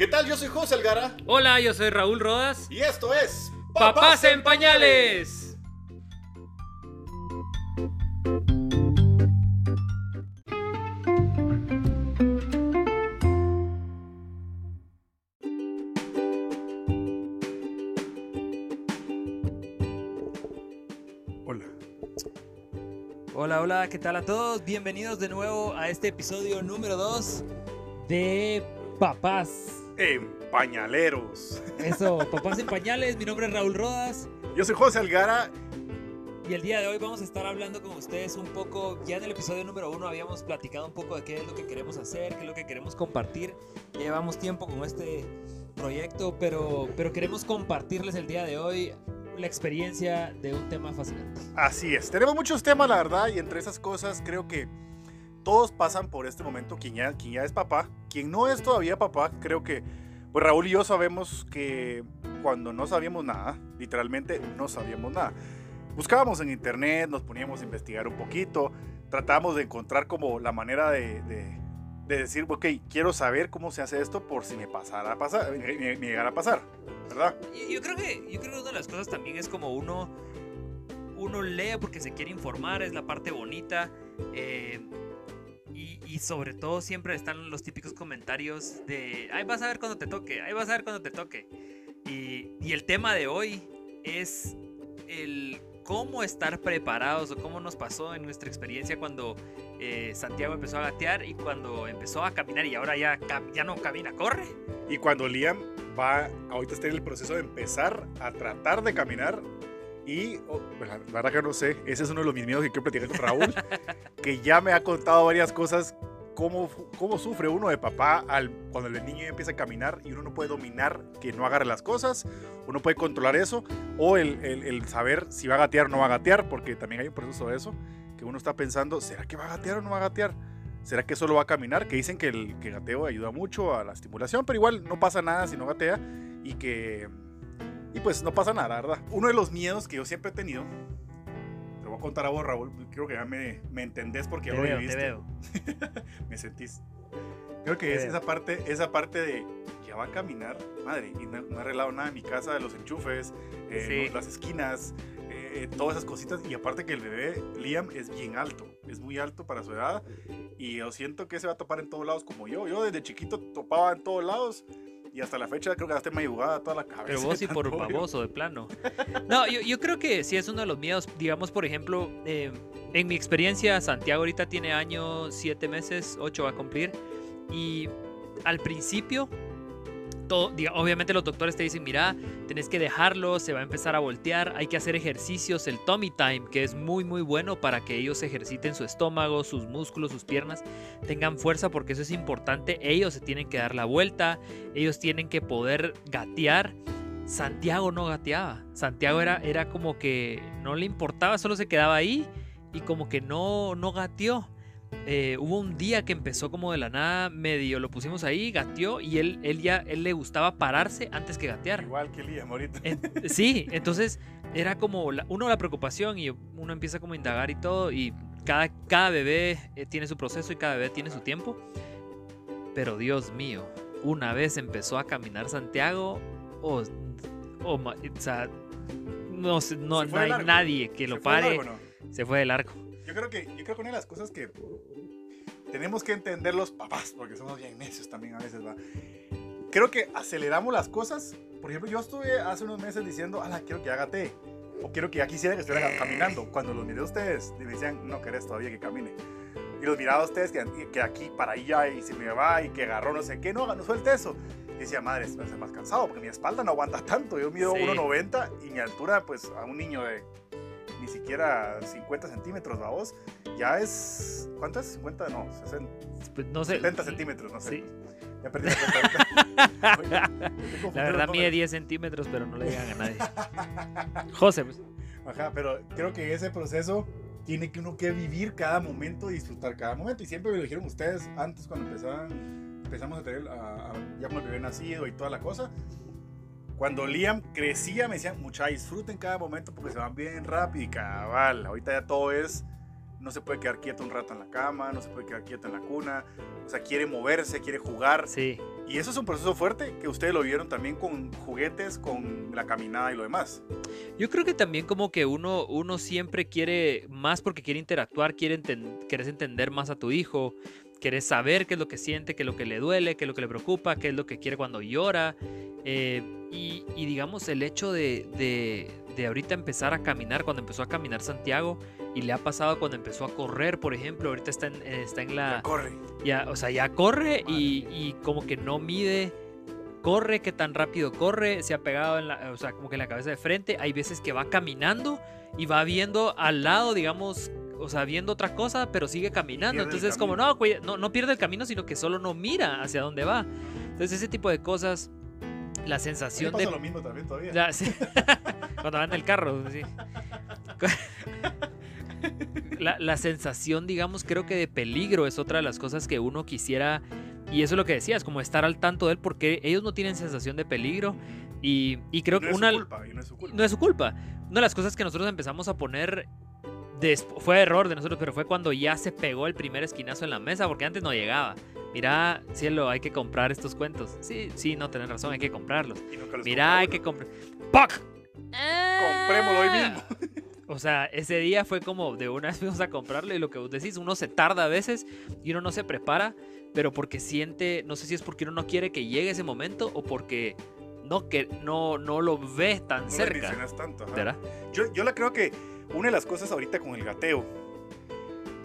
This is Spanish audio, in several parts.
¿Qué tal? Yo soy José Algara. Hola, yo soy Raúl Rodas. Y esto es Papás en Pañales. Hola. Hola, hola, ¿qué tal a todos? Bienvenidos de nuevo a este episodio número 2 de Papás. En Pañaleros. Eso, Papás en Pañales, mi nombre es Raúl Rodas Yo soy José Algara. y el día de hoy vamos a estar hablando con ustedes un poco, ya en el episodio número 1 habíamos platicado un poco de qué es lo que queremos hacer, qué es lo que queremos compartir. Ya llevamos tiempo con este proyecto, pero, pero queremos compartirles el día de hoy la experiencia de un tema fascinante. Así es. Tenemos muchos temas, la verdad, y entre esas cosas creo que todos pasan por este momento. Quien ya, quien ya es papá, quien no es todavía papá, creo que pues Raúl y yo sabemos que cuando no sabíamos nada, literalmente no sabíamos nada. Buscábamos en internet, nos poníamos a investigar un poquito, tratábamos de encontrar como la manera de, de- de decir, ok, quiero saber cómo se hace esto por si me pasara a pasar, me, llegara a pasar, ¿verdad? Yo, yo creo que yo creo que una de las cosas también es como uno uno lee porque se quiere informar, es la parte bonita. eh, y, sobre todo siempre están los típicos comentarios de, ahí vas a ver cuando te toque, ahí vas a ver cuando te toque. Y, y el tema de hoy es el cómo estar preparados o cómo nos pasó en nuestra experiencia cuando eh, Santiago empezó a gatear y cuando empezó a caminar y ahora ya, ya no camina, corre. Y cuando Liam va, ahorita está en el proceso de empezar a tratar de caminar. Y oh, pues, la verdad que no sé, ese es uno de los mis miedos que quiero platicar con Raúl, que ya me ha contado varias cosas, cómo, cómo sufre uno de papá al, cuando el niño empieza a caminar y uno no puede dominar que no agarre las cosas, uno puede controlar eso, o el, el- el saber si va a gatear o no va a gatear, porque también hay un proceso de eso, que uno está pensando, ¿será que va a gatear o no va a gatear? ¿Será que solo va a caminar? Que dicen que el que gateo ayuda mucho a la estimulación, pero igual no pasa nada si no gatea y que... Y pues no pasa nada, ¿verdad? Uno de los miedos que yo siempre he tenido, te voy a contar a vos, Raúl, creo que ya me, me entendés porque ya Te lo veo, te viviste, veo. me sentís. Creo que Te es veo. esa parte, esa parte de ya va a caminar, madre, y no, no he arreglado nada en mi casa, de los enchufes, eh, Sí. las esquinas, eh, todas esas cositas. Y aparte que el bebé Liam es bien alto, es muy alto para su edad. Y yo siento que se va a topar en todos lados como yo. Yo desde chiquito topaba en todos lados. Y hasta la fecha creo que gasté mayugada toda la cabeza. Pero vos sí por baboso, de plano. No, yo, yo creo que sí es uno de los miedos. Digamos, por ejemplo, eh, en mi experiencia, Santiago ahorita tiene años, siete meses, ocho va a cumplir. Y al principio, obviamente los doctores te dicen, mira, tenés que dejarlo, se va a empezar a voltear, hay que hacer ejercicios, el tummy time, que es muy, muy bueno para que ellos ejerciten su estómago, sus músculos, sus piernas, tengan fuerza, porque eso es importante. Ellos se tienen que dar la vuelta, ellos tienen que poder gatear. Santiago no gateaba. Santiago era, era como que no le importaba, solo se quedaba ahí y como que no, no gateó. Eh, hubo un día que empezó como de la nada, medio lo pusimos ahí, gateó y él, él ya él le gustaba pararse antes que gatear. Igual que Liam ahorita. En- sí, entonces era como la- uno la preocupación y uno empieza como a indagar y todo y cada, cada bebé eh, tiene su proceso y cada bebé tiene su tiempo. Pero Dios mío, una vez empezó a caminar Santiago, o o ma- o sea, no, no, no hay largo. nadie que lo ¿Se pare. largo no? Se fue de largo. Yo creo que, yo creo que una de las cosas que tenemos que entender los papás, porque somos bien necios también a veces, ¿va? Creo que aceleramos las cosas. Por ejemplo, yo estuve hace unos meses diciendo, ala, quiero que haga té. O quiero que ya quisiera que estuviera caminando. Cuando los miré a ustedes, me decían, no querés todavía que camine. Y los miraba a ustedes que, que aquí para allá y se me va y que agarró no sé qué, no, no suelte eso. Y decía, madre, va a ser más cansado porque mi espalda no aguanta tanto. Yo mido Sí. 1,90 y mi altura, pues a un niño de ni siquiera 50 centímetros, vamos, ya es. ¿Cuánto es? 50, no, 60, Pues, no sé. 70 centímetros, no sé. Sí. Ya perdí la cuenta. La verdad mide números. 10 centímetros, pero no le digan a nadie. José, pues. Ajá, pero creo que ese proceso tiene que uno que vivir cada momento y disfrutar cada momento. Y siempre me lo dijeron ustedes antes cuando empezaban, empezamos a tener a- a- ya con el bebé nacido y toda la cosa. Cuando Liam crecía me decían, mucha disfruten cada momento porque se van bien rápido y cabal. Ahorita ya todo es no se puede quedar quieto un rato en la cama, no se puede quedar quieto en la cuna, o sea, quiere moverse, quiere jugar. Sí. Y eso es un proceso fuerte que ustedes lo vieron también con juguetes, con la caminada y lo demás. Yo creo que también como que uno, uno siempre quiere más porque quiere interactuar, quiere enten- querés entender más a tu hijo, querés saber qué es lo que siente, qué es lo que le duele, qué es lo que le preocupa, qué es lo que quiere cuando llora. eh, y, y digamos el hecho de, de, de ahorita empezar a caminar, cuando empezó a caminar Santiago, y le ha pasado cuando empezó a correr, por ejemplo, ahorita está en, eh, está en la... Corre. Ya, o sea, ya corre y, y como que no mide, corre, qué tan rápido corre, se ha pegado en la, o sea, como que en la cabeza de frente. Hay veces que va caminando y va viendo al lado, digamos, o sea, viendo otra cosa, pero sigue caminando. Entonces, como camino. no, no, no pierde el camino, sino que solo no mira hacia dónde va. Entonces, ese tipo de cosas, la sensación pasa de lo mismo también todavía. ya, sí. Cuando va en el carro, sí. La, la sensación, digamos, creo que de peligro es otra de las cosas que uno quisiera. Y eso es lo que decías, como estar al tanto de él, porque ellos no tienen sensación de peligro. Y, y creo no que es una. su culpa, y no es su culpa. No es su culpa. Una de las cosas que nosotros empezamos a poner. Desp- fue error de nosotros, pero fue cuando ya se pegó el primer esquinazo en la mesa, porque antes no llegaba. Mira, cielo, hay que comprar estos cuentos. Sí, sí, no tenés razón, hay que comprarlos. Mira, hay que comprar. ¡Puck! Comprémoslo hoy mismo. O sea, ese día fue como de una vez fuimos a comprarlo y lo que vos decís, uno se tarda a veces y uno no se prepara, pero porque siente, no sé si es porque uno no quiere que llegue ese momento o porque no, que, no, no lo ve tan No lo cerca. tanto. ajá. ¿Verdad? Yo, yo la creo que una de las cosas ahorita con el gateo,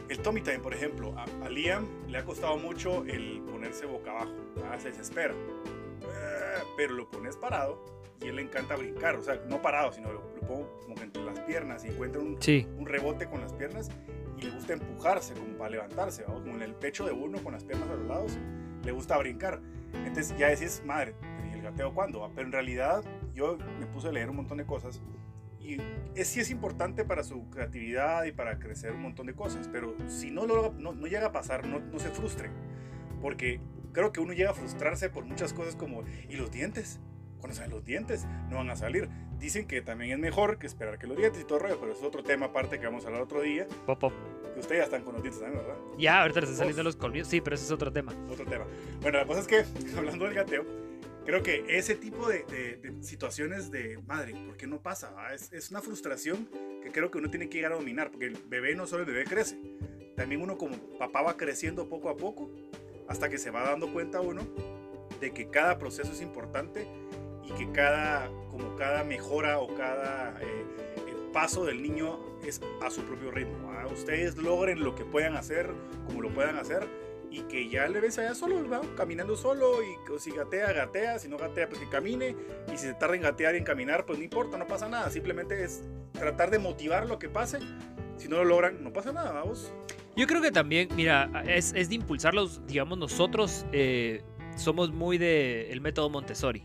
el Tommy Time, por ejemplo, a, a Liam le ha costado mucho el ponerse boca abajo, ¿verdad? se desespera. Eh, Pero lo pones parado y él le encanta brincar, o sea, no parado, sino lo, lo pongo como que entre las piernas y encuentra un, Sí, un rebote con las piernas y le gusta empujarse como para levantarse, ¿va? como en el pecho de uno con las piernas a los lados, le gusta brincar. Entonces ya decís, madre, ¿y el gateo cuándo? Pero en realidad yo me puse a leer un montón de cosas y es, sí es importante para su creatividad y para crecer un montón de cosas, pero si no, lo, no, no llega a pasar, no, no se frustren, porque creo que uno llega a frustrarse por muchas cosas como, ¿y los dientes? Cuando salen los dientes, no van a salir. Dicen que también es mejor que esperar que los dientes y todo el rollo, pero es otro tema aparte que vamos a hablar otro día, pop, pop. que ustedes ya están con los dientes también, ¿verdad? Ya, ahorita les están saliendo los colmillos. Sí, pero ese es otro tema. otro tema. Bueno, la cosa es que, hablando del gateo, creo que ese tipo de, de- de situaciones de madre, ¿por qué no pasa? Es, es una frustración que creo que uno tiene que llegar a dominar, porque el bebé no solo el bebé crece, también uno como papá va creciendo poco a poco hasta que se va dando cuenta uno de que cada proceso es importante y que cada, como cada mejora o cada eh, paso del niño es a su propio ritmo. ¿ah? Ustedes logren lo que puedan hacer, como lo puedan hacer, y que ya le ves allá solo, ¿va? caminando solo, y que si gatea, gatea, si no gatea, pues que camine, y si se tarda en gatear y en caminar, pues no importa, no pasa nada, simplemente es tratar de motivar lo que pase, si no lo logran, no pasa nada, vamos. Yo creo que también, mira, es, es de impulsarlos, digamos, nosotros eh, somos muy de el método Montessori.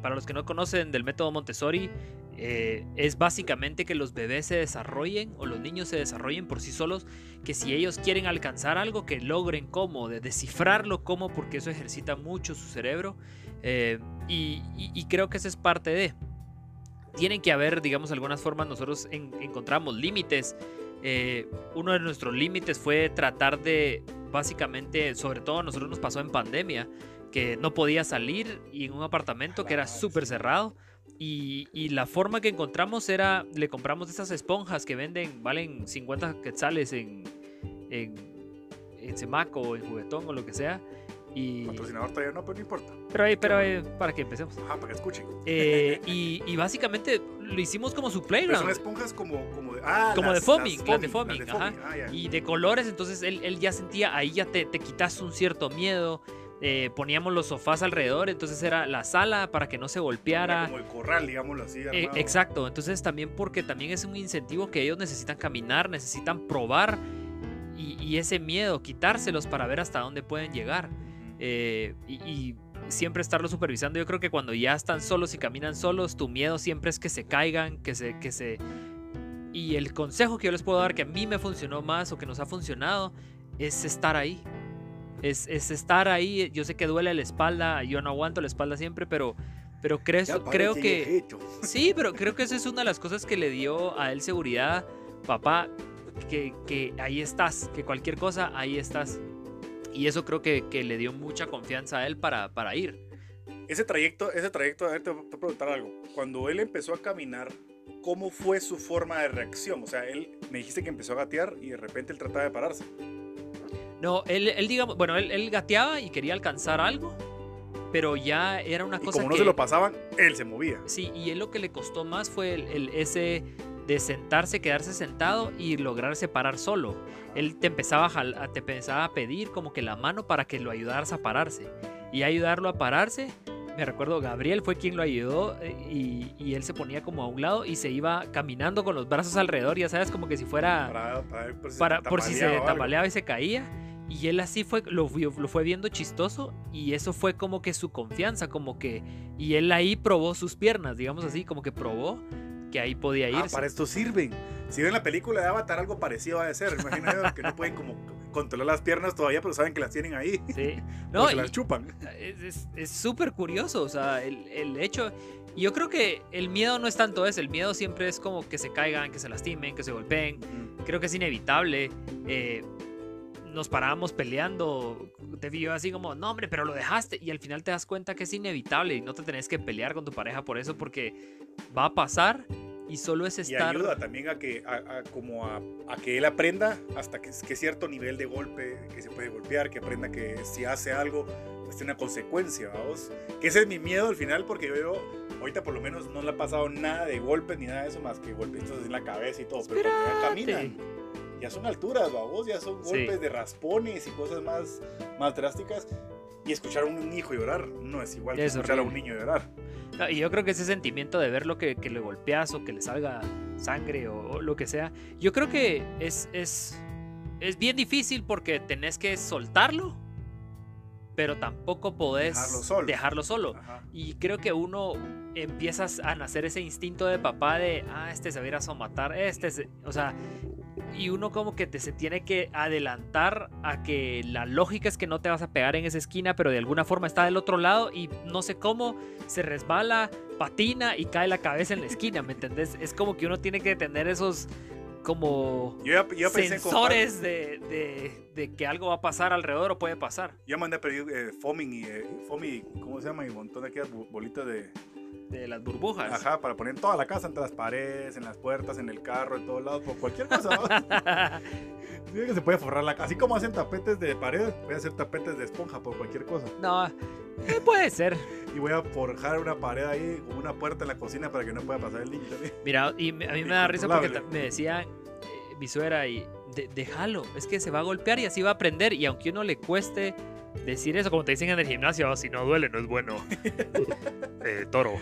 Para los que no conocen del método Montessori, eh, es básicamente que los bebés se desarrollen o los niños se desarrollen por sí solos, que si ellos quieren alcanzar algo, que logren cómo, de descifrarlo cómo, porque eso ejercita mucho su cerebro. eh, y, creo que esa es parte de. Tienen que haber, digamos, algunas formas, nosotros en- encontramos límites. eh, uno de nuestros límites fue tratar de, básicamente, sobre todo a nosotros nos pasó en pandemia, que no podía salir y en un apartamento que era súper cerrado. Y, y la forma que encontramos era, le compramos esas esponjas que venden, valen 50 quetzales en, en, en Semaco o en Juguetón o lo que sea. Y, Patrocinador todavía no, pero no importa. pero ahí, pero ahí, para que empecemos. Ajá, para que escuchen. Eh, y, y básicamente lo hicimos como su Pero son playground. esponjas como, como de, ah, Como de foaming, las de foaming, ajá. Ah, y de colores, entonces él, él ya sentía, ahí ya te, te quitas un cierto miedo. Eh, poníamos los sofás alrededor, entonces era la sala para que no se Era golpeara. como el corral, digámoslo así. Eh, exacto, entonces también porque también es un incentivo que ellos necesitan caminar, necesitan probar y, y ese miedo, quitárselos para ver hasta dónde pueden llegar. eh, y, y siempre estarlo supervisando. Yo creo que cuando ya están solos y caminan solos, tu miedo siempre es que se caigan, que se, que se... Y el consejo que yo les puedo dar, que a mí me funcionó más o que nos ha funcionado, es estar ahí. Es, es estar ahí. Yo sé que duele la espalda, yo no aguanto la espalda siempre, pero, pero creo, creo que... Sí, pero creo que esa es una de las cosas que le dio a él seguridad. Papá, que, que ahí estás, que cualquier cosa, ahí estás. Y eso creo que, que le dio mucha confianza a él para, para ir. Ese trayecto, ese trayecto, a ver, te voy a preguntar algo. Cuando él empezó a caminar, ¿cómo fue su forma de reacción? O sea, él me dijiste que empezó a gatear y de repente él trataba de pararse. No, él, él digamos, bueno, él, él gateaba y quería alcanzar algo, pero ya era una Y cosa como no que... se lo pasaban, él se movía. Sí, y él lo que le costó más fue el, el- ese de sentarse, quedarse sentado y lograr separar solo. Él te empezaba a, te empezaba a pedir como que la mano para que lo ayudaras a pararse. Y ayudarlo a pararse, me recuerdo, Gabriel fue quien lo ayudó eh, y, y él se ponía como a un lado y se iba caminando con los brazos alrededor, ya sabes, como que si fuera Para, para por si para, se por si tambaleaba y se caía. Y él así fue, lo, lo fue viendo chistoso y eso fue como que su confianza, como que... Y él ahí probó sus piernas, digamos así, como que probó que ahí podía Ah, irse. para esto sirven. Si ven la película de Avatar, algo parecido va a ser. Imagínate que no pueden como controlar las piernas todavía, pero saben que las tienen ahí. Sí. No, se las chupan. es- súper curioso, o sea, el, el hecho... Yo creo que el miedo no es tanto eso, el miedo siempre es como que se caigan, que se lastimen, que se golpeen. Creo que es inevitable. eh, nos parábamos peleando, te vio así como, no hombre, pero lo dejaste. Y al final te das cuenta que es inevitable y no te tenés que pelear con tu pareja por eso porque va a pasar y solo es Y estar... ayuda también a que, a, a- como a, a que él aprenda hasta que, que cierto nivel de golpe, que se puede golpear, que aprenda que si hace algo, pues tiene una consecuencia, vamos. Que ese es mi miedo al final, porque yo veo, ahorita por lo menos no le ha pasado nada de golpes ni nada de eso, más que golpecitos en la cabeza y todo. Pero cuando ya Espérate. caminan, ya son alturas, vamos, ya son Sí. golpes de raspones y cosas más, más drásticas. Y escuchar a un hijo llorar no es igual que Es escuchar a un horrible. niño llorar. No, Y yo creo que ese sentimiento de verlo que, que le golpeas o que le salga sangre o, o lo que sea, yo creo que es, es, es bien difícil porque tenés que soltarlo, pero tampoco podés Dejarlo solo. dejarlo solo. Y creo que uno empiezas a nacer ese instinto de papá de, ah, este se va a ir a somatar, este, se-". o sea, y uno como que te se tiene que adelantar a que la lógica es que no te vas a pegar en esa esquina, pero de alguna forma está del otro lado y no sé cómo se resbala, patina y cae la cabeza en la esquina, ¿me entendés? Es como que uno tiene que tener esos como Yo ya, yo sensores de, de- de que algo va a pasar alrededor o puede pasar. Yo mandé a pedir eh, foaming y eh, foamy, ¿cómo se llama? Y un montón de aquellas bolitas de... De las burbujas. Ajá, para poner en toda la casa, entre las paredes, en las puertas, en el carro, en todos lados, por cualquier cosa. Sí, que se puede forrar la casa. Así como hacen tapetes de pared, voy a hacer tapetes de esponja por cualquier cosa. no, eh, puede ser. Y voy a forjar una pared ahí, una puerta en la cocina para que no pueda pasar el niño también. Mira, y a mí me da risa porque me decía eh, mi suegra y "De- déjalo, es que se va a golpear y así va a aprender y aunque uno le cueste decir eso, como te dicen en el gimnasio, "Oh, si no duele no es bueno. Eh, toro.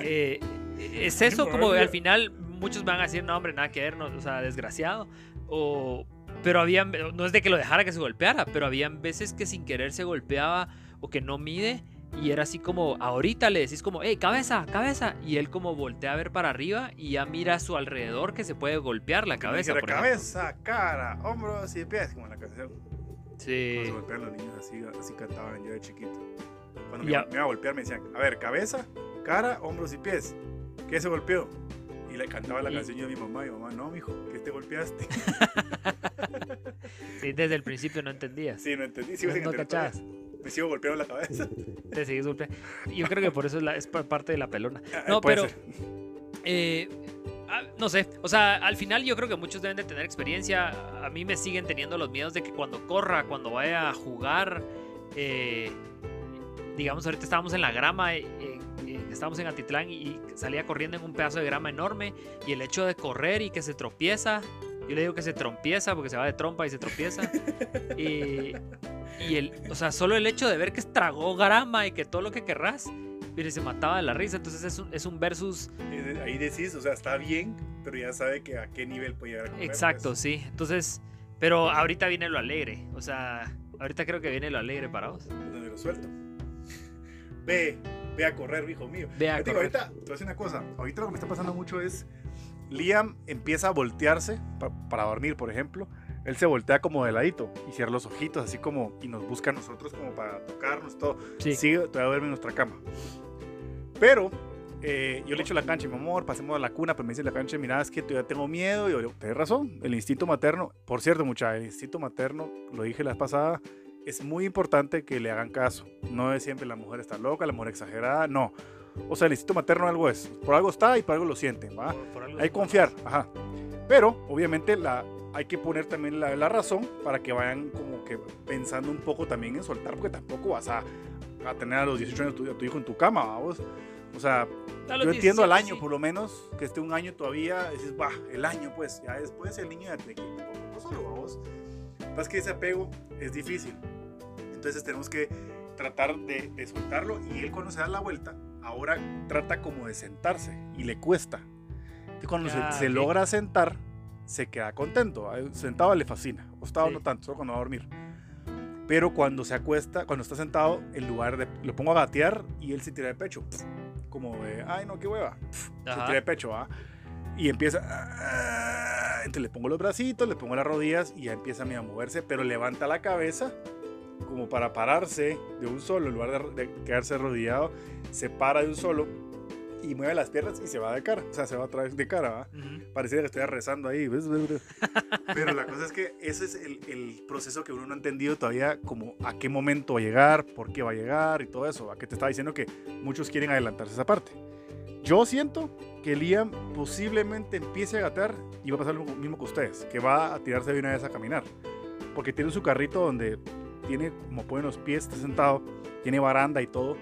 Eh, es eso como al final muchos van a decir, no hombre, nada que ver, no, o sea, desgraciado. O, pero habían, no es de que lo dejara que se golpeara, pero habían veces que sin querer se golpeaba o que no mide y era así como, ahorita le decís como, hey, cabeza, cabeza. Y él como voltea a ver para arriba y ya mira a su alrededor que se puede golpear la cabeza. Por cabeza, cara, hombros y pies, como en la canción. Sí. Cuando se golpean los niños, así, así cantaban yo de chiquito. Cuando me, iba a golpear me decían, a ver, cabeza, cara, hombros y pies. ¿Qué se golpeó? Y le cantaba la Y- canción yo a mi mamá. Y mi mamá, no, mijo, ¿qué te golpeaste? Sí, desde el principio no entendías. Sí, no entendí. Sigo no cachabas. Me sigo golpeando la cabeza. Te sigues golpeando. Yo creo que por eso es, la- es pa- parte de la pelona. Ah, No, pero eh, no sé, o sea, al final yo creo que muchos deben de tener experiencia. A mí me siguen teniendo los miedos de que cuando corra, cuando vaya a jugar, eh, digamos, ahorita estábamos en la grama, eh, estábamos en Atitlán y salía corriendo en un pedazo de grama enorme y el hecho de correr y que se tropieza, yo le digo que se trompieza porque se va de trompa y se tropieza. y, y el, o sea, solo el hecho de ver que tragó grama y que todo lo que querrás, se mataba de la risa. Entonces es un, es un versus Ahí decís, o sea, está bien, pero ya sabe que a qué nivel puede llegar a Exacto, pues. sí. Entonces, pero ahorita viene lo alegre. O sea, ahorita creo que viene lo alegre para vos. Donde lo suelto. Ve, ve a correr, hijo mío. Ve a Yo te digo, correr. ahorita, te voy a decir una cosa. Ahorita lo que me está pasando mucho es. Liam empieza a voltearse pa- para dormir, por ejemplo. Él se voltea como de ladito y cierra los ojitos, así como. Y nos busca a nosotros como para tocarnos, todo. Sí. Sigue, todavía duerme en nuestra cama. Pero eh, yo le echo la cancha, mi amor, pasemos a la cuna, pero me dice la cancha, mira, es que todavía tengo miedo. Y yo, tienes razón, el instinto materno, por cierto, mucha, el instinto materno, lo dije la vez pasada, es muy importante que le hagan caso. No es siempre la mujer está loca, la mujer exagerada, no. O sea, el instinto materno algo es. Por algo está y por algo lo siente, ¿va? Por- por algo Hay que confiar, ajá. Pero, obviamente, la, hay que poner también la, la razón para que vayan como que pensando un poco también en soltar, porque tampoco vas a, a tener a los 18 años tu, a tu hijo en tu cama, vamos. O sea, yo entiendo al 17, año, sí. por lo menos, que esté un año todavía, dices, va, el año, pues, ya después el niño de que no solo vamos. Pasa que ese apego es difícil. Entonces tenemos que tratar de, de soltarlo y él cuando se da la vuelta, ahora trata como de sentarse y le cuesta. Y cuando Ah, se, se ok. logra sentar, se queda contento. Sentado le fascina, acostado Sí. no tanto, solo cuando va a dormir. Pero cuando se acuesta, cuando está sentado, en lugar de. Lo pongo a gatear y él se tira de pecho. Como de, ay, no, qué hueva. Se tira de pecho, ¿va? Y empieza. ah, Entonces le pongo los bracitos, le pongo las rodillas y ya empieza a moverse, pero levanta la cabeza como para pararse de un solo, en lugar de, de quedarse arrodillado, se para de un solo y mueve las piernas y se va de cara. O sea, se va otra vez de cara, ¿va? Ujú. Pareciera que estoy rezando ahí. Pero la cosa es que ese es el, el proceso que uno no ha entendido todavía, como a qué momento va a llegar, por qué va a llegar y todo eso. A que te estaba diciendo que muchos quieren adelantarse esa parte. Yo siento que Liam posiblemente empiece a gatear y va a pasar lo mismo que ustedes, que va a tirarse de una vez a caminar. Porque tiene su carrito donde tiene como ponen los pies, está sentado, tiene baranda y todo.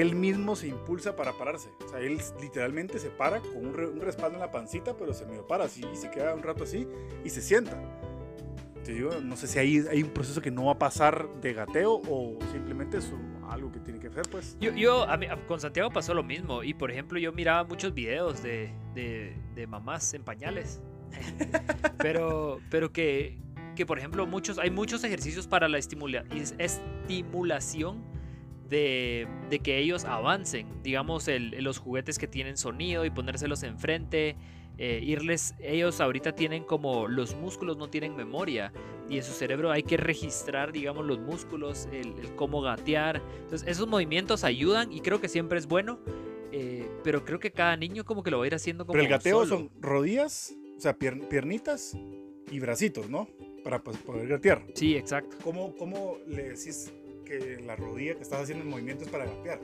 Él mismo se impulsa para pararse. O sea, él literalmente se para con un, re- un respaldo en la pancita, pero se medio para así y se queda un rato así y se sienta. Te digo, no sé si hay, hay un proceso que no va a pasar de gateo o simplemente es algo que tiene que hacer, pues. Yo, yo a mí- con Santiago pasó lo mismo. Y por ejemplo, yo miraba muchos videos de, de, de mamás en pañales. pero, pero que, que, por ejemplo, muchos, hay muchos ejercicios para la estimula- es- estimulación de, de que ellos avancen. Digamos, el- los juguetes que tienen sonido y ponérselos enfrente. eh, irles, ellos ahorita tienen como los músculos no tienen memoria y en su cerebro hay que registrar, digamos, los músculos, el, el cómo gatear. Entonces, esos movimientos ayudan y creo que siempre es bueno, eh, pero creo que cada niño como que lo va a ir haciendo como Pero el gateo solo. son rodillas, o sea, pier- piernitas y bracitos, ¿no? Para pues, poder gatear. Sí, exacto. ¿Cómo, ¿Cómo le decís que la rodilla que estás haciendo en movimientos para gatear?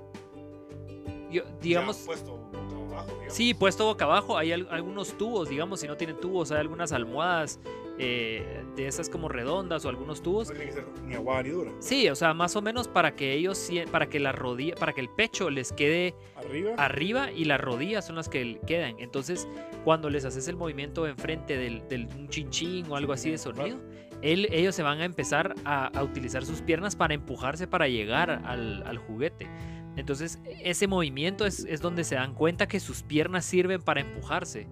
Yo, Ya digamos, puesto boca abajo, digamos. sí, puesto boca abajo, hay al- algunos tubos, digamos, si no tienen tubos, hay algunas almohadas eh, de esas como redondas o algunos tubos. No tiene que ser ni aguada ni dura. Sí, o sea, más o menos para que ellos, para que la rodilla, para que el pecho les quede Arriba. arriba y las rodillas son las que quedan. Entonces, cuando les haces el movimiento enfrente del, del un chinchín o algo así de sonido, él- ellos se van a empezar a, a utilizar sus piernas para empujarse para llegar al, al juguete. Entonces, ese movimiento es, es donde se dan cuenta que sus piernas sirven para empujarse,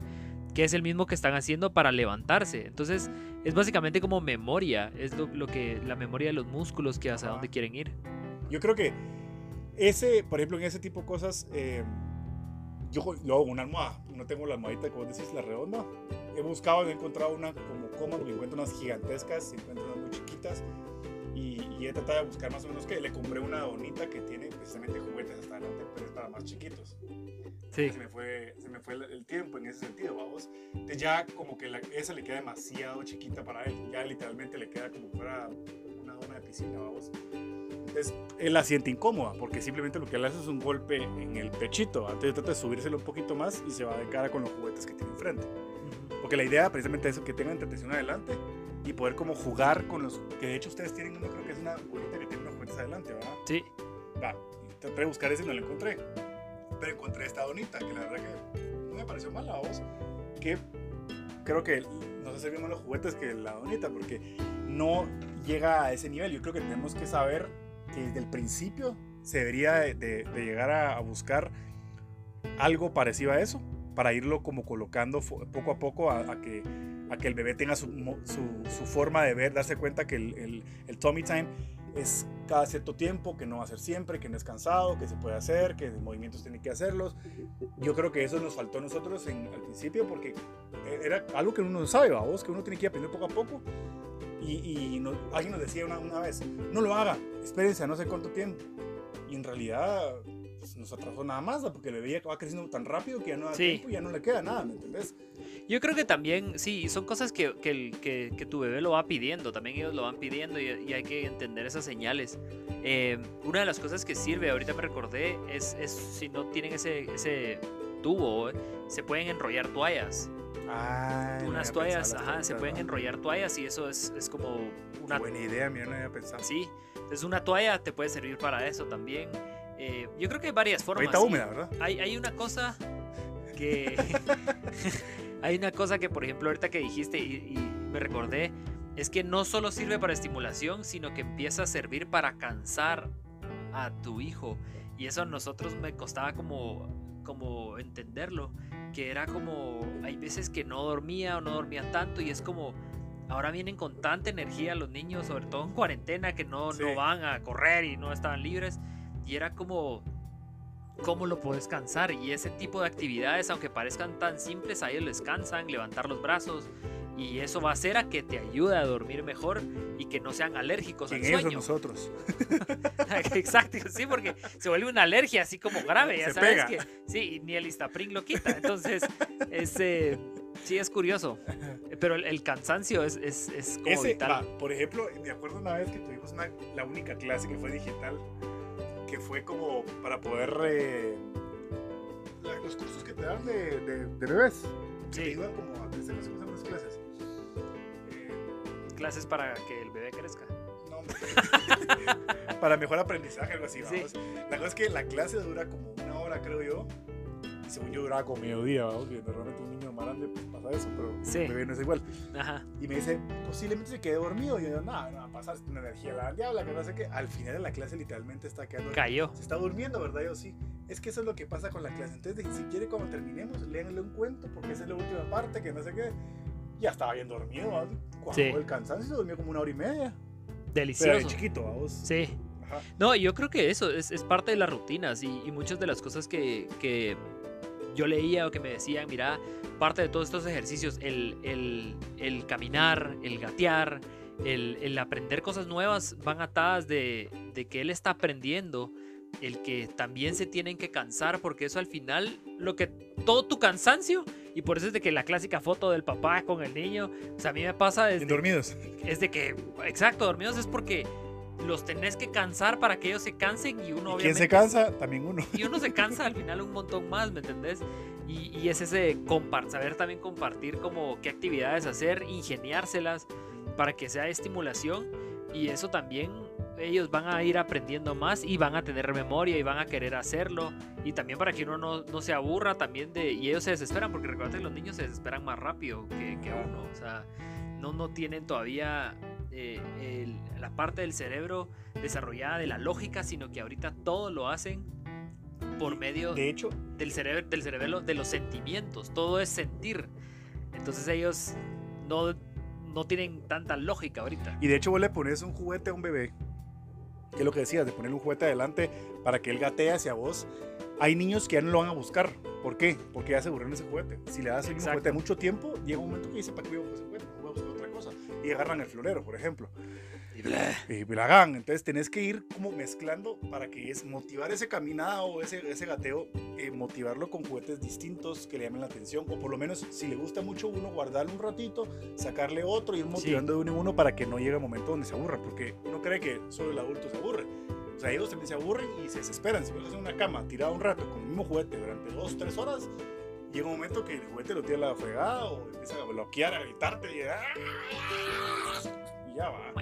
que es el mismo que están haciendo para levantarse. Entonces, es básicamente como memoria, es lo, lo que la memoria de los músculos que hacia dónde quieren ir. Yo creo que ese, por ejemplo, en ese tipo de cosas, eh, yo lo hago una almohada. No tengo la almohadita vos decís, la redonda. He buscado, he encontrado una como cómoda, porque encuentro unas gigantescas, encuentro unas muy chiquitas. Y, y he tratado de buscar más o menos que le compré una bonita que tiene precisamente juguetes hasta adelante, pero es para más chiquitos. Sí, Se me fue, se me fue el, el tiempo en ese sentido, vamos. Entonces ya como que la- esa le queda demasiado chiquita para él. Ya literalmente le queda como fuera una dona de piscina, vamos. Entonces él la siente incómoda porque simplemente lo que le hace es un golpe en el pechito. Entonces trata de subírselo un poquito más y se va de cara con los juguetes que tiene enfrente. Porque la idea precisamente es que tengan entretención adelante y poder como jugar con los... Que de hecho ustedes tienen uno, creo que es una bolita que tiene unos juguetes adelante, ¿verdad? sí. Va, traté de buscar ese y no lo encontré. Pero encontré esta donita, que la verdad que no me pareció mal la voz. Que creo que nos hace bien más los juguetes que la donita, porque no llega a ese nivel. Yo creo que tenemos que saber que desde el principio se debería de, de- de llegar a, a buscar algo parecido a eso, para irlo como colocando poco a poco a, a que, a que el bebé tenga su, su- su forma de ver, darse cuenta que el, el, el tummy time es cada cierto tiempo, que no va a ser siempre, que no es cansado, que se puede hacer, que movimientos tienen que hacerlos. Yo creo que eso nos faltó a nosotros en, al principio porque era algo que uno no sabe, vos, que uno tiene que ir aprendiendo poco a poco. Y, y nos- alguien nos decía una, una vez, no lo haga, espérense a no sé cuánto tiempo. Y en realidad pues, nos atrasó nada más, ¿va? porque el bebé va creciendo tan rápido que ya no da Sí. tiempo y ya no le queda nada, ¿me entendés? Yo creo que también, sí, son cosas que, que, que- que tu bebé lo va pidiendo, también ellos lo van pidiendo y, y hay que entender esas señales. Eh, una de las cosas que sirve, ahorita me recordé, es, es si no tienen ese, ese tubo, eh, se pueden enrollar toallas. Ah, no Unas toallas, ajá, se pueden ¿no? enrollar toallas y eso es, es como una... buena idea, mira, no había pensado. Sí, entonces una toalla te puede servir para eso también. Eh, yo creo que hay varias formas. Ahorita sí. húmeda, ¿verdad? Hay, hay una cosa que. hay una cosa que, por ejemplo, ahorita que dijiste y, y me recordé, es que no solo sirve para estimulación, sino que empieza a servir para cansar a tu hijo. Y eso a nosotros me costaba como, como entenderlo, que era como, hay veces que no dormía o no dormía tanto y es como, ahora vienen con tanta energía los niños, sobre todo en cuarentena, que no, Sí. no van a correr y no estaban libres. Y era como, ¿cómo lo puedes cansar? Y ese tipo de actividades, aunque parezcan tan simples, a ellos les cansan, levantar los brazos. Y eso va a hacer a que te ayude a dormir mejor y que no sean alérgicos ¿Quién al sueño. nosotros? Exacto, sí, porque se vuelve una alergia así como grave, ya Se sabes pega. que sí, y ni el Istaprin lo quita. Entonces, es, eh, sí es curioso, pero el, el cansancio es, es, es como Ese, vital. va, por ejemplo, me acuerdo una vez que tuvimos una- la única clase que fue digital, que fue como para poder... eh, los cursos que te dan de, de- de bebés. que Sí. Te ayudan como a crecer, no sé cómo se llaman las clases. Eh, Clases para que el bebé crezca. no, para mejor aprendizaje, algo así, Sí. vamos. La cosa es que la clase dura como una hora, creo yo. Según yo duraba como mediodía, vamos, que normalmente un niño más grande pues, pasa eso, pero Sí. un bebé no es igual. Ajá. Y me dice, posiblemente se quede dormido. Y yo, no, no va a pasar, una energía la diabla, que no sé qué. Al final de la clase literalmente está quedando... Cayó. Se está durmiendo, ¿verdad? Yo sí. Es que eso es lo que pasa con la clase. Entonces, si quiere cuando terminemos, léanle un cuento, porque esa es la última parte, que no sé qué. Ya estaba bien dormido, ¿verdad? Cuando Sí. el cansancio se durmió como una hora y media. Pero de Delicioso. chiquito, vamos. Sí. Ajá. No, yo creo que eso es, es parte de las rutinas y, y muchas de las cosas que, que yo leía o que me decían, mira, parte de todos estos ejercicios, el, el- el caminar, el gatear, el, el aprender cosas nuevas van atadas de, de que él está aprendiendo, el que también se tienen que cansar, porque eso al final, lo que todo tu cansancio, y por eso es de que la clásica foto del papá con el niño, o sea, a mí me pasa Bien dormidos. es de que, exacto, dormidos es porque los tenés que cansar para que ellos se cansen y uno ¿Y quién se obviamente- cansa? También uno. Y uno se cansa al final un montón más, ¿me entendés? Y, y es ese saber también compartir como qué actividades hacer, ingeniárselas para que sea estimulación y eso también ellos van a ir aprendiendo más y van a tener memoria y van a querer hacerlo y también para que uno no, no se aburra también de y ellos se desesperan porque recuerda que los niños se desesperan más rápido que, que uno o sea no, no tienen todavía eh, el- la parte del cerebro desarrollada de la lógica sino que ahorita todo lo hacen por medio De hecho, del cerebro, del cerebelo de los sentimientos. Todo es sentir. Entonces ellos no, no tienen tanta lógica ahorita. y de hecho vos le pones un juguete a un bebé. Que es lo que decías, de ponerle un juguete adelante para que él gatee hacia vos. Hay niños que ya no lo van a buscar. ¿Por qué? Porque ya se aburrieron ese juguete. Si le das Exacto. juguete mucho tiempo, llega un momento que dice, ¿para qué voy a buscar ese juguete? Y agarran el florero, por ejemplo. y Blagán. Entonces tenés que ir como mezclando para que es motivar ese caminado o ese, ese gateo, eh, motivarlo con juguetes distintos que le llamen la atención. O por lo menos, si le gusta mucho uno, guardarle un ratito, sacarle otro y ir motivando de uno en uno para que no llegue el momento donde se aburra. Porque uno cree que solo el adulto se aburre. O sea, ellos también se aburren y se desesperan. Si vos en una cama tirado un rato con el mismo juguete durante dos, tres horas, llega un momento que el juguete lo tira a la fregada o empieza a bloquear, a gritarte y, ¡ah! y ya va.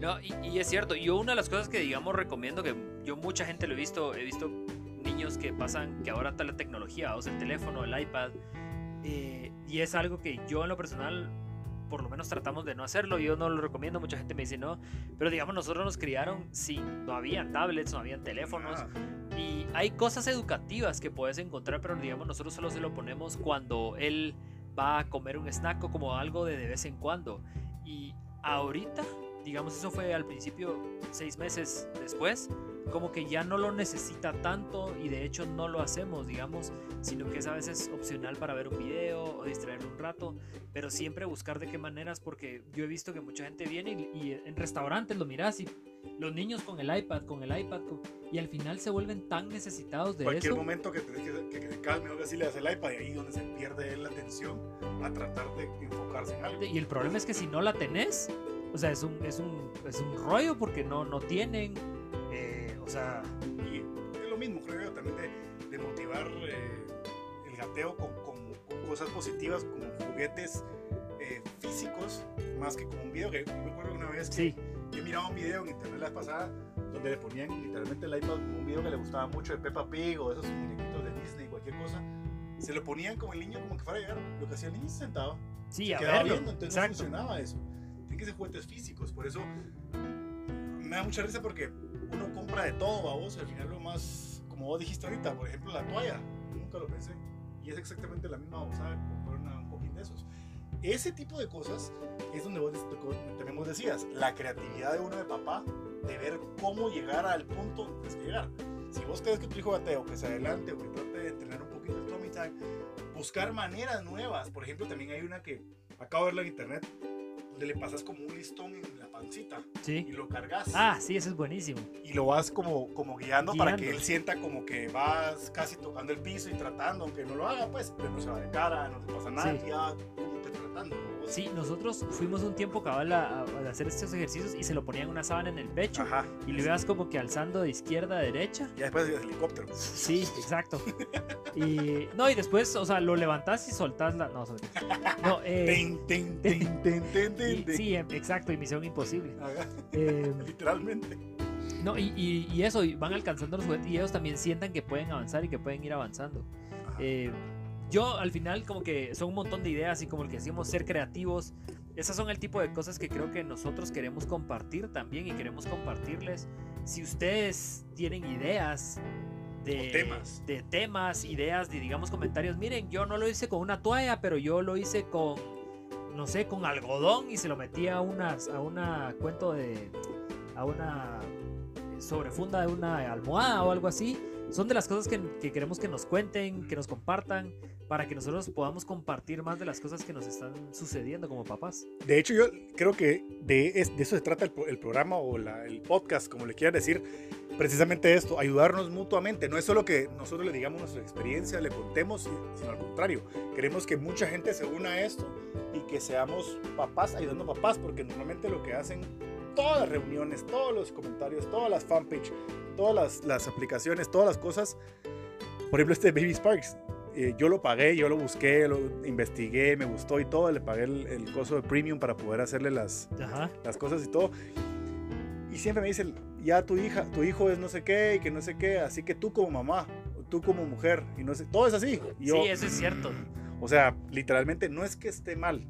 No, y, y es cierto, yo una de las cosas que digamos recomiendo, que yo mucha gente lo he visto, he visto niños que pasan, que ahora está la tecnología, o sea, el teléfono, el iPad, eh, y es algo que yo en lo personal, por lo menos tratamos de no hacerlo, yo no lo recomiendo, mucha gente me dice no, pero digamos nosotros nos criaron, sí, no habían tablets, no habían teléfonos, Ah, y hay cosas educativas que puedes encontrar, pero digamos nosotros solo se lo ponemos cuando él va a comer un snack o como algo de de vez en cuando. Y ahorita, digamos, eso fue al principio, seis meses después, como que ya no lo necesita tanto y de hecho no lo hacemos, digamos, sino que es a veces opcional para ver un video o distraerle un rato, pero siempre buscar de qué maneras, porque yo he visto que mucha gente viene y, y en restaurantes lo miras y los niños con el iPad, con el iPad, con- y al final se vuelven tan necesitados de Cualquier eso. momento que, te, que, que, que calme, ahora sí le das el iPad y ahí donde se pierde la atención a tratar de enfocarse en algo. Y el problema es que si no la tenés, o sea, es un, es un, es un rollo porque no, no tienen, eh, o sea, Y es lo mismo, creo yo, también de, de motivar eh, el gateo con, con- con cosas positivas, como juguetes eh, físicos, más que con un video. Que me acuerdo una vez que sí, yo miraba un video en internet la vez pasada donde le ponían literalmente el iPad un video que le gustaba mucho de Peppa Pig o esos muñequitos de Disney, cualquier cosa. Se lo ponían como el niño como que fuera a llegar. Lo que hacía el niño se sentaba. sí, a quedaba verlo. viendo, entonces no funcionaba eso. Que ser juguetes físicos, por eso me da mucha risa porque uno compra de todo, vos, al final lo más, como vos dijiste ahorita, por ejemplo la toalla, nunca lo pensé, y es exactamente la misma babosada comprar una- un cojín de esos. Ese tipo de cosas es donde vos también vos decías, la creatividad de uno de papá, de ver cómo llegar al punto donde tienes que llegar. Si vos crees que tu hijo gateo, que se adelante o que trate de entrenar un poquito el tummy time, buscar maneras nuevas. Por ejemplo, también hay una que acabo de verla en internet, donde le pasas como un listón en la pancita y lo cargas Ah, sí, eso es buenísimo. y lo vas como, como guiando, para que él sienta como que vas casi tocando el piso y tratando, aunque no lo haga, pues, pero no se va de cara, no te pasa nada, Sí. ya como que tratando. Sí, nosotros fuimos un tiempo cabal a, a hacer estos ejercicios y se lo ponían una sábana en el pecho Ajá. y le veas como que alzando de izquierda a derecha. Ya después el helicóptero. Sí, exacto. Y no, y después, o sea, lo levantás y soltás la. No, sobre- no eh, Ten, ten, ten, ten, ten, y- ten, ten. sí, em, exacto, y misión imposible. Eh, Literalmente. no, y, y- y eso, y van alcanzando los juguetes y ellos también sientan que pueden avanzar y que pueden ir avanzando. Ajá. Eh, yo al final como que son un montón de ideas y como el que decimos ser creativos. Esas son el tipo de cosas que creo que nosotros queremos compartir también y queremos compartirles. Si ustedes tienen ideas de temas. de temas, ideas, de digamos comentarios, miren, yo no lo hice con una toalla, pero yo lo hice con no sé, con algodón y se lo metí a unas a una cuento de a una sobrefunda de una almohada o algo así. Son de las cosas que, que queremos que nos cuenten, que nos compartan, para que nosotros podamos compartir más de las cosas que nos están sucediendo como papás. De hecho, yo creo que de, es- de eso se trata el, pro- el programa o el podcast, como le quieran decir. Precisamente esto, ayudarnos mutuamente. No es solo que nosotros le digamos nuestra experiencia, le contemos, sino al contrario. Queremos que mucha gente se una a esto y que seamos papás ayudando a papás, porque normalmente lo que hacen todas las reuniones, todos los comentarios, todas las fanpage, todas las, las aplicaciones, todas las cosas. Por ejemplo, este Baby Sparks, eh, yo lo pagué, yo lo busqué, lo investigué, me gustó y todo, le pagué el, el costo de premium para poder hacerle las, Ajá. las cosas y todo. Y siempre me dicen, ya tu hija, tu hijo es no sé qué y que no sé qué, así que tú como mamá, tú como mujer, y no sé, todo es así. Yo, sí, eso es cierto. o sea, literalmente no es que esté mal.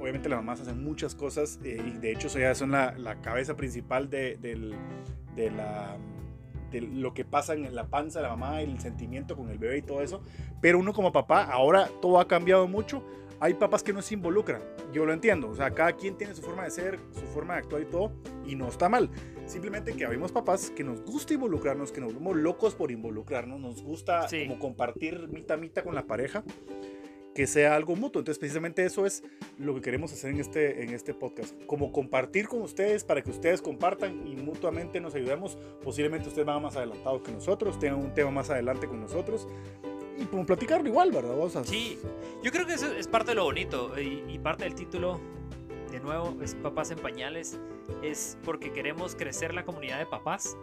Obviamente las mamás hacen muchas cosas eh, y de hecho eso ya son la, la cabeza principal de, del- de la de lo que pasa en la panza de la mamá, el sentimiento con el bebé y todo eso. Pero uno como papá, ahora todo ha cambiado mucho. Hay papás que no se involucran. Yo lo entiendo. O sea, cada quien tiene su forma de ser, su forma de actuar y todo. Y no está mal. Simplemente que habemos papás que nos gusta involucrarnos, que nos vemos locos por involucrarnos. Nos gusta Sí. como compartir mitad mitad con la pareja. Que sea algo mutuo. Entonces, precisamente eso es lo que queremos hacer en este, en este podcast. Como compartir con ustedes para que ustedes compartan y mutuamente nos ayudemos. Posiblemente ustedes van más adelantados que nosotros, tengan un tema más adelante con nosotros. Y como platicarlo igual, ¿verdad? O sea, Sí, yo creo que eso es parte de lo bonito y, y parte del título, de nuevo, es Papás en Pañales, es porque queremos crecer la comunidad de papás,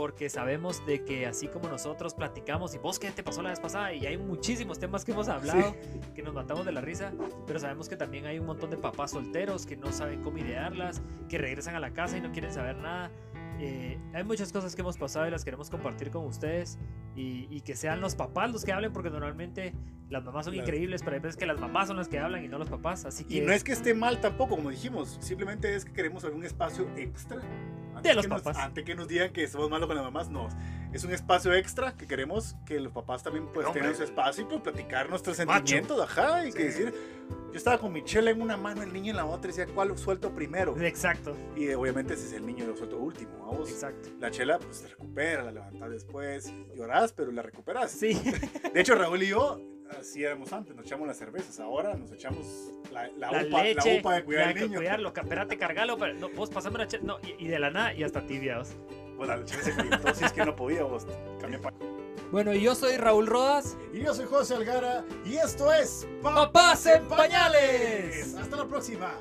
porque sabemos de que así como nosotros platicamos y vos qué te pasó la vez pasada y hay muchísimos temas que hemos hablado que nos matamos de la risa, pero sabemos que también hay un montón de papás solteros que no saben cómo idearlas, que regresan a la casa y no quieren saber nada. Eh, hay muchas cosas que hemos pasado y las queremos compartir con ustedes y, y que sean los papás los que hablen porque normalmente las mamás son Las- increíbles, pero hay veces que las mamás son las que hablan y no los papás, así que Y no es que esté mal tampoco, como dijimos, simplemente es que queremos algún espacio extra. De los que nos- papás. antes que nos digan que somos malos con las mamás, no. es un espacio extra que queremos que los papás también pues Hombre. tengan su espacio y pues, platicar nuestros Macho. sentimientos, ajá, y que Sí. decir, yo estaba con mi chela en una mano, el niño en la otra, y decía, ¿cuál suelto primero? Exacto, Y eh, obviamente ese es el niño, lo suelto último, a vos. exacto. La chela, pues te recupera, la levantás después, llorás, pero la recuperas. Sí, De hecho, Raúl y yo hacíamos antes, nos echamos las cervezas, ahora nos echamos la, la, la, upa, leche, la upa de cuidar al niño. cuidarlo, espérate, cargalo, pero, no, vos pasame una no, y, y de la nada, y hasta tibiados. Pues la se si es que no podía, vos cambia pa- Bueno, y yo soy Raúl Rodas. Y yo soy José Algara, y esto es ¡Papás en pañales! Hasta la próxima.